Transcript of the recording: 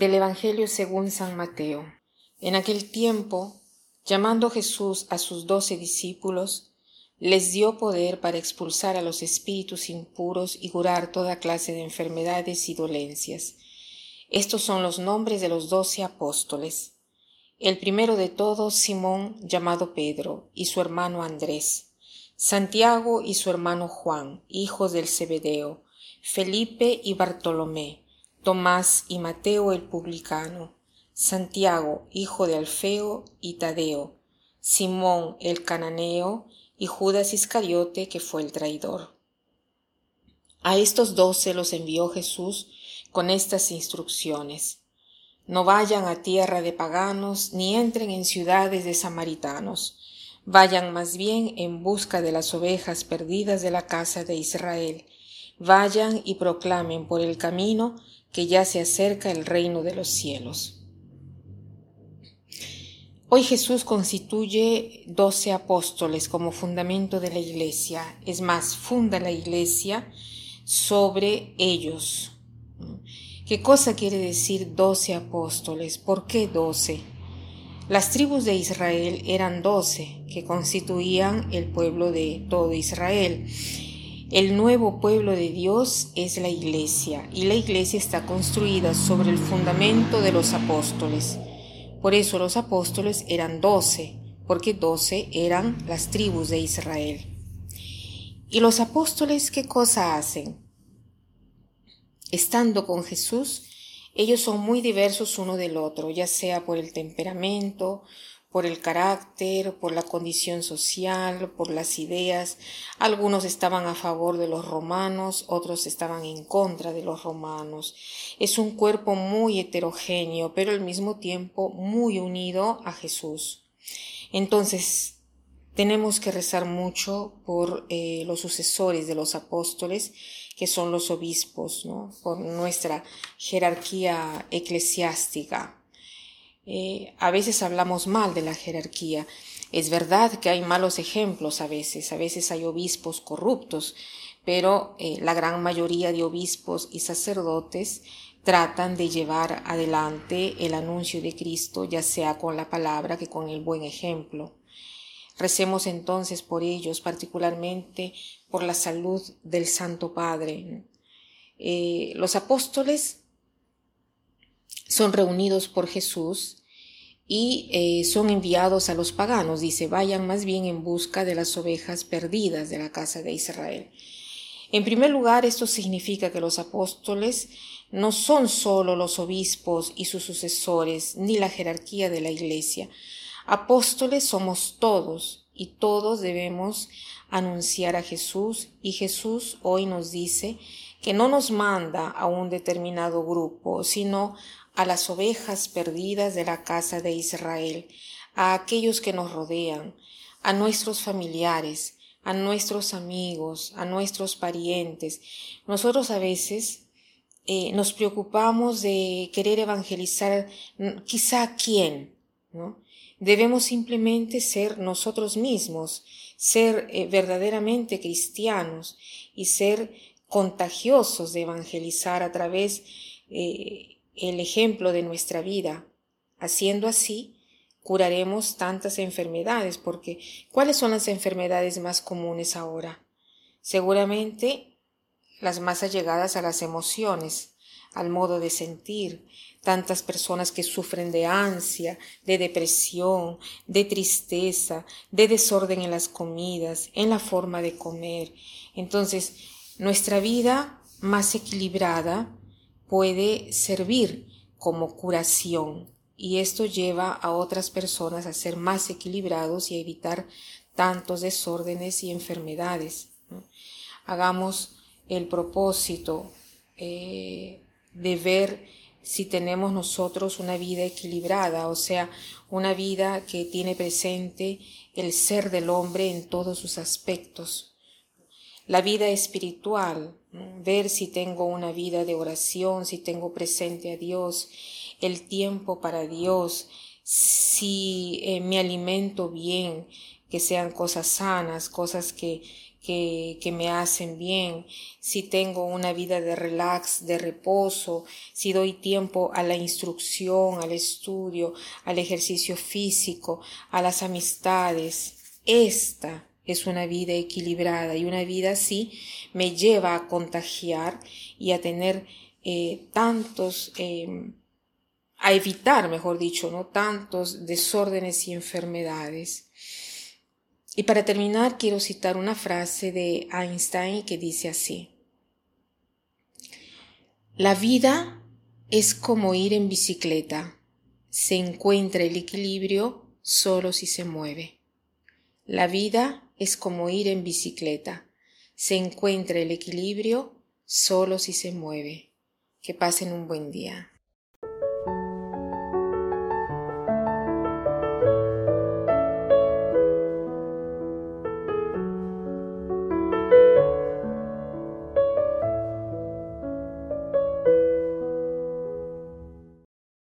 Del Evangelio según San Mateo. En aquel tiempo, llamando Jesús a sus doce discípulos, les dio poder para expulsar a los espíritus impuros y curar toda clase de enfermedades y dolencias. Estos son los nombres de los doce apóstoles. El primero de todos, Simón, llamado Pedro, y su hermano Andrés, Santiago y su hermano Juan, hijos del Zebedeo, Felipe y Bartolomé, Tomás y Mateo el publicano, Santiago, hijo de Alfeo y Tadeo, Simón el cananeo y Judas Iscariote, que fue el traidor. A estos doce los envió Jesús con estas instrucciones. No vayan a tierra de paganos, ni entren en ciudades de samaritanos. Vayan más bien en busca de las ovejas perdidas de la casa de Israel. Vayan y proclamen por el camino que ya se acerca el reino de los cielos. Hoy Jesús constituye doce apóstoles como fundamento de la iglesia. Es más, funda la iglesia sobre ellos. ¿Qué cosa quiere decir doce apóstoles? ¿Por qué doce? Las tribus de Israel eran doce, que constituían el pueblo de todo Israel. El nuevo pueblo de Dios es la iglesia y la iglesia está construida sobre el fundamento de los apóstoles. Por eso los apóstoles eran doce, porque doce eran las tribus de Israel. ¿Y los apóstoles qué cosa hacen? Estando con Jesús, ellos son muy diversos uno del otro, ya sea por el temperamento, por el carácter, por la condición social, por las ideas. Algunos estaban a favor de los romanos, otros estaban en contra de los romanos. Es un cuerpo muy heterogéneo, pero al mismo tiempo muy unido a Jesús. Entonces, tenemos que rezar mucho por eh, los sucesores de los apóstoles, que son los obispos, ¿no? por nuestra jerarquía eclesiástica. Eh, a veces hablamos mal de la jerarquía. Es verdad que hay malos ejemplos a veces, a veces hay obispos corruptos, pero eh, la gran mayoría de obispos y sacerdotes tratan de llevar adelante el anuncio de Cristo, ya sea con la palabra que con el buen ejemplo. Recemos entonces por ellos, particularmente por la salud del Santo Padre. Eh, los apóstoles son reunidos por Jesús y eh, son enviados a los paganos. Dice, vayan más bien en busca de las ovejas perdidas de la casa de Israel. En primer lugar, esto significa que los apóstoles no son solo los obispos y sus sucesores, ni la jerarquía de la iglesia. Apóstoles somos todos y todos debemos anunciar a Jesús y Jesús hoy nos dice que no nos manda a un determinado grupo, sino a las ovejas perdidas de la casa de Israel, a aquellos que nos rodean, a nuestros familiares, a nuestros amigos, a nuestros parientes. Nosotros a veces eh, nos preocupamos de querer evangelizar quizá a quién, ¿no? Debemos simplemente ser nosotros mismos, ser eh, verdaderamente cristianos y ser contagiosos de evangelizar a través eh, el ejemplo de nuestra vida. Haciendo así, curaremos tantas enfermedades, porque ¿cuáles son las enfermedades más comunes ahora? Seguramente las más allegadas a las emociones, al modo de sentir, tantas personas que sufren de ansia, de depresión, de tristeza, de desorden en las comidas, en la forma de comer. Entonces, nuestra vida más equilibrada puede servir como curación y esto lleva a otras personas a ser más equilibrados y a evitar tantos desórdenes y enfermedades. Hagamos el propósito eh, de ver si tenemos nosotros una vida equilibrada, o sea, una vida que tiene presente el ser del hombre en todos sus aspectos, la vida espiritual, ver si tengo una vida de oración, si tengo presente a Dios, el tiempo para Dios, si eh, me alimento bien, que sean cosas sanas, cosas que, que, que, me hacen bien, si tengo una vida de relax, de reposo, si doy tiempo a la instrucción, al estudio, al ejercicio físico, a las amistades. Esta es una vida equilibrada y una vida así me lleva a contagiar y a tener eh, tantos, eh, a evitar, mejor dicho, ¿no? tantos desórdenes y enfermedades. Y para terminar, quiero citar una frase de Einstein que dice así. La vida es como ir en bicicleta. Se encuentra el equilibrio solo si se mueve. La vida es como ir en bicicleta. Se encuentra el equilibrio solo si se mueve. Que pasen un buen día.